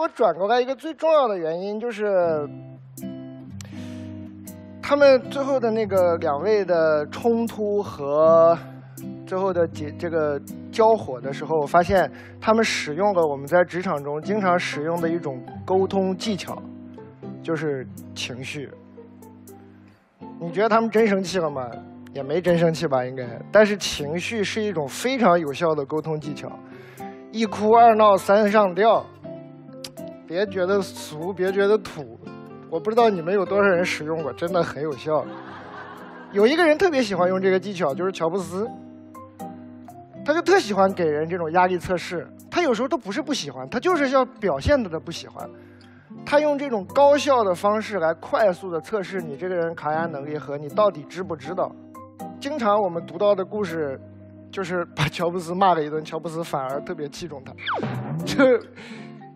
我转过来一个最重要的原因就是，他们最后的那个两位的冲突和最后的结这个交火的时候，我发现他们使用了我们在职场中经常使用的一种沟通技巧，就是情绪。你觉得他们真生气了吗？也没真生气吧，应该。但是情绪是一种非常有效的沟通技巧，一哭二闹三上吊。别觉得俗，别觉得土，我不知道你们有多少人使用过，真的很有效。有一个人特别喜欢用这个技巧，就是乔布斯。他就特喜欢给人这种压力测试，他有时候都不是不喜欢，他就是要表现他的不喜欢。他用这种高效的方式来快速的测试你这个人抗压能力和你到底知不知道。经常我们读到的故事，就是把乔布斯骂了一顿，乔布斯反而特别器重他，就。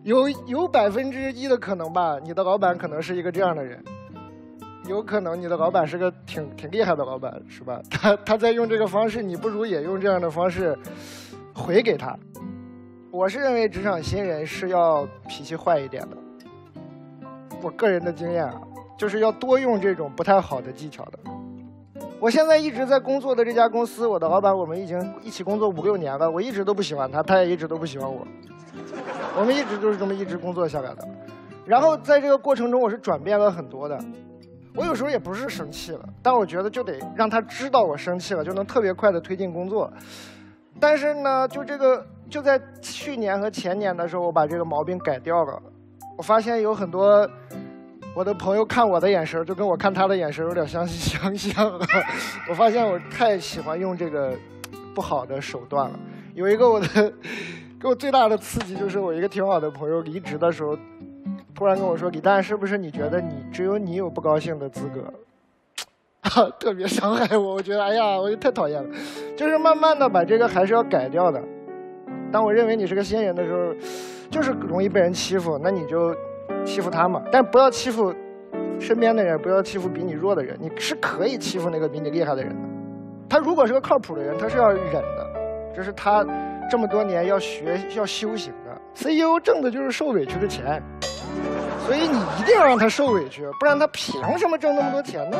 有有百分之一的可能吧，你的老板可能是一个这样的人，有可能你的老板是个挺挺厉害的老板，是吧？他他在用这个方式，你不如也用这样的方式回给他。我是认为职场新人是要脾气坏一点的，我个人的经验啊，就是要多用这种不太好的技巧的。我现在一直在工作的这家公司，我的老板我们已经一起工作五六年了，我一直都不喜欢他，他也一直都不喜欢我。我们一直都是这么一直工作下来的，然后在这个过程中，我是转变了很多的。我有时候也不是生气了，但我觉得就得让他知道我生气了，就能特别快的推进工作。但是呢，就这个就在去年和前年的时候，我把这个毛病改掉了。我发现有很多我的朋友看我的眼神，就跟我看他的眼神有点相 相像。我发现我太喜欢用这个不好的手段了。有一个我的。给我最大的刺激就是我一个挺好的朋友离职的时候，突然跟我说：“李诞，是不是你觉得你只有你有不高兴的资格？” 特别伤害我，我觉得哎呀，我就太讨厌了。就是慢慢的把这个还是要改掉的。当我认为你是个新人的时候，就是容易被人欺负，那你就欺负他嘛。但不要欺负身边的人，不要欺负比你弱的人。你是可以欺负那个比你厉害的人的。他如果是个靠谱的人，他是要忍的，这是他。这么多年要学要修行的 CEO 挣的就是受委屈的钱，所以你一定要让他受委屈，不然他凭什么挣那么多钱呢？